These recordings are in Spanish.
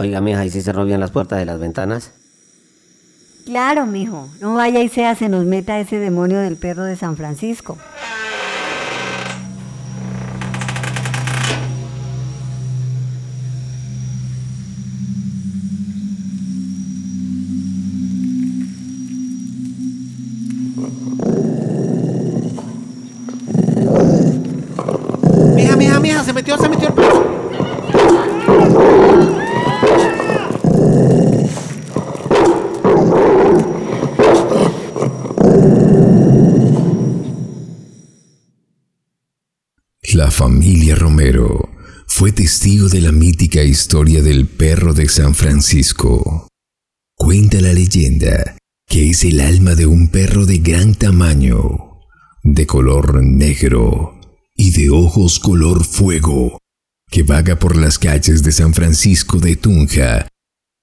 Oiga, mija, ¿y si se bien las puertas de las ventanas? Claro, mijo. No vaya y sea se nos meta ese demonio del perro de San Francisco. Mija, mija, mija, se metió, se metió el perro. La familia Romero fue testigo de la mítica historia del perro de San Francisco. Cuenta la leyenda que es el alma de un perro de gran tamaño, de color negro y de ojos color fuego, que vaga por las calles de San Francisco de Tunja,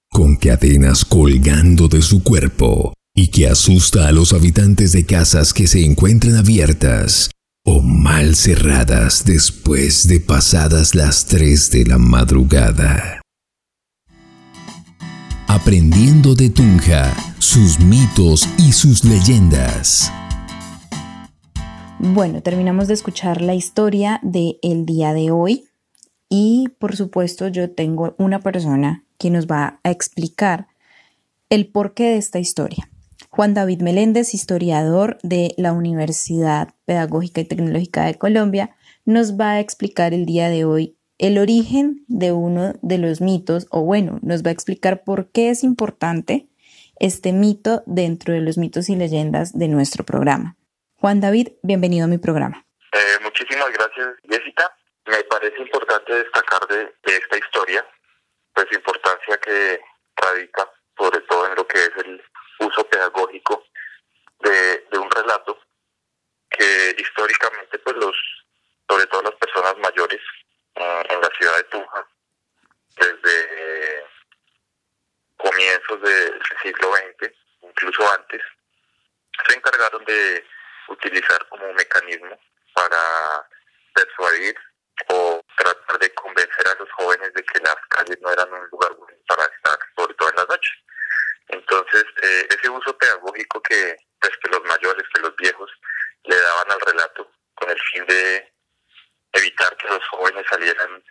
con cadenas colgando de su cuerpo y que asusta a los habitantes de casas que se encuentran abiertas o mal cerradas después de pasadas las 3 de la madrugada. Aprendiendo de Tunja, sus mitos y sus leyendas. Bueno, terminamos de escuchar la historia del el día de hoy y por supuesto yo tengo una persona que nos va a explicar el porqué de esta historia. Juan David Meléndez, historiador de la Universidad Pedagógica y Tecnológica de Colombia, nos va a explicar el día de hoy el origen de uno de los mitos, o bueno, nos va a explicar por qué es importante este mito dentro de los mitos y leyendas de nuestro programa. Juan David, bienvenido a mi programa. Eh, muchísimas gracias, Jessica. Me parece importante destacar de, de esta historia, pues importancia que radica sobre todo en lo que es el uso pedagógico de, un relato que históricamente pues los sobre todo las personas mayores eh, en la ciudad de Tunja desde comienzos del siglo XX incluso antes se encargaron de utilizar como mecanismo para persuadir o tratar de convencer a los jóvenes de que las calles no eran un lugar para estar, sobre todo en las noches. Entonces, eh, ese uso pedagógico que, pues, que los mayores, que los viejos le daban al relato con el fin de evitar que los jóvenes salieran,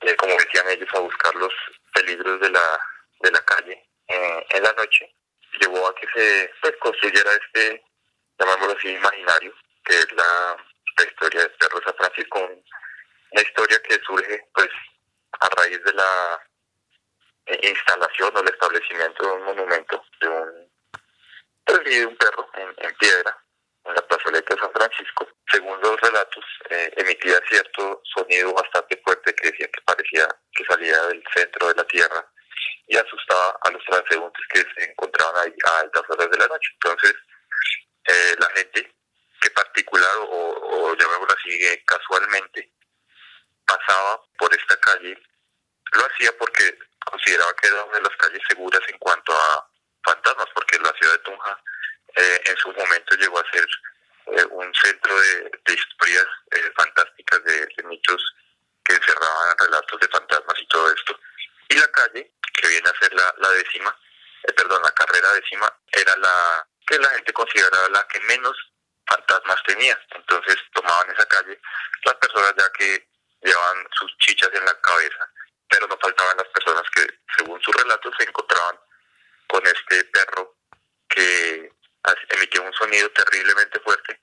eh, como decían ellos, a buscar los peligros de la, de la calle eh, en la noche, llevó a que se pues, construyera este, llamémoslo así, imaginario, que es la, historia de Perro San Francisco, una historia que surge pues a raíz de la instalación o el establecimiento de un monumento de un, pues, de un perro en, piedra en la plazoleta de San Francisco. Según los relatos, eh, emitía cierto sonido bastante fuerte que decía que parecía que salía del centro de la tierra y asustaba a los transeúntes que se encontraban ahí a altas horas de la noche. Entonces, eh, la gente que particular o, o llamémoslo así eh, casualmente pasaba por esta calle lo hacía porque consideraba que era una de las calles seguras en cuanto a fantasmas, porque la ciudad de Tunja eh, en su momento llegó a ser eh, un centro de, historias eh, fantásticas, de, mitos que encerraban relatos de fantasmas y todo esto. Y la calle, que viene a ser la, décima, perdón, la carrera décima, era la que la gente consideraba la que menos fantasmas tenía. Entonces tomaban esa calle las personas ya que llevaban sus chichas en la cabeza pero no faltaban las personas que, según sus relatos, se encontraban con este perro que emitió un sonido terriblemente fuerte.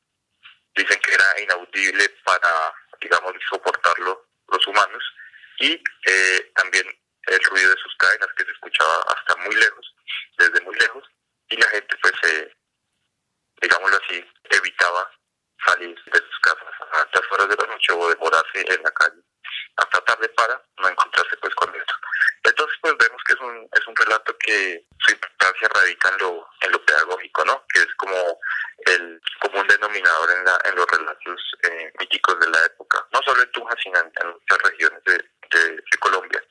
Dicen que era inaudible para, digamos, soportarlo los humanos y eh, también el ruido de sus cadenas que se escuchaba hasta muy lejos, desde muy lejos, y la gente pues, eh, digámoslo así, evitaba salir de sus casas a altas horas de la noche o demorarse en la calle hasta tarde para no encontrarse pues con esto. Entonces pues vemos que es un, es un relato que su importancia radica en lo, en lo pedagógico, ¿no? Que es como el común denominador en, la, en los relatos eh, míticos de la época, no solo en Tunja, sino en, muchas regiones de, de, Colombia,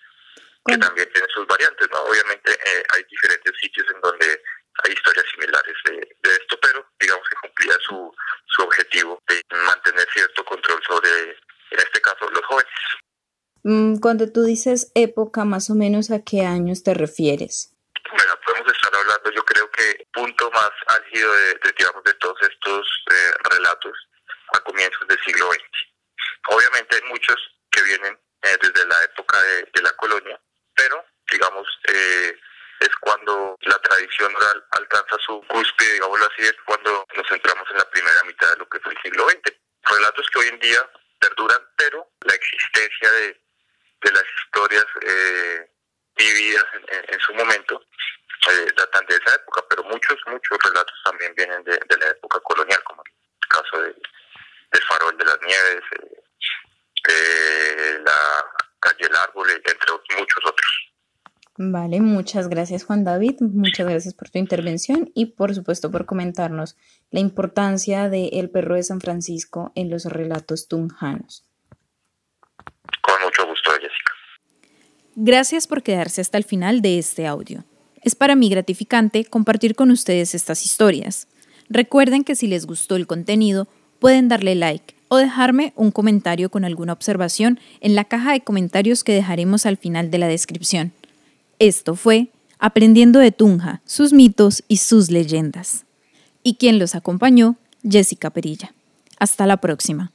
que también tienen sus variantes, ¿no? Obviamente eh, hay diferentes sitios en donde hay historias similares de, de, esto, pero digamos que cumplía su, su objetivo de mantener cierto control sobre, en este caso, los jóvenes. Mm, cuando tú dices época, más o menos a qué años te refieres. Bueno, podemos estar hablando, yo creo que punto de, todos estos eh, relatos a comienzos del siglo XX. Obviamente hay muchos que vienen eh, desde la época de, de, la colonia, pero digamos eh, es cuando la tradición oral alcanza su cúspide, digámoslo así, es cuando nos centramos en la primera mitad de lo que fue el siglo XX. Relatos que hoy en día perduran, pero la existencia de, de las historias eh, vividas en, en, en, su momento eh, datan de esa época, pero muchos, muchos relatos también vienen de, de la época colonial, como el caso de, del farol de las nieves, eh, eh, la calle El Árbol, entre muchos otros. Vale, muchas gracias Juan David, muchas gracias por tu intervención y por supuesto por comentarnos la importancia de El perro de San Francisco en los relatos tunjanos. Con mucho gusto, Jessica. Gracias por quedarse hasta el final de este audio. Es para mí gratificante compartir con ustedes estas historias. Recuerden que si les gustó el contenido, pueden darle like o dejarme un comentario con alguna observación en la caja de comentarios que dejaremos al final de la descripción. Esto fue Aprendiendo de Tunja, sus mitos y sus leyendas. Y quien los acompañó, Jessica Perilla. Hasta la próxima.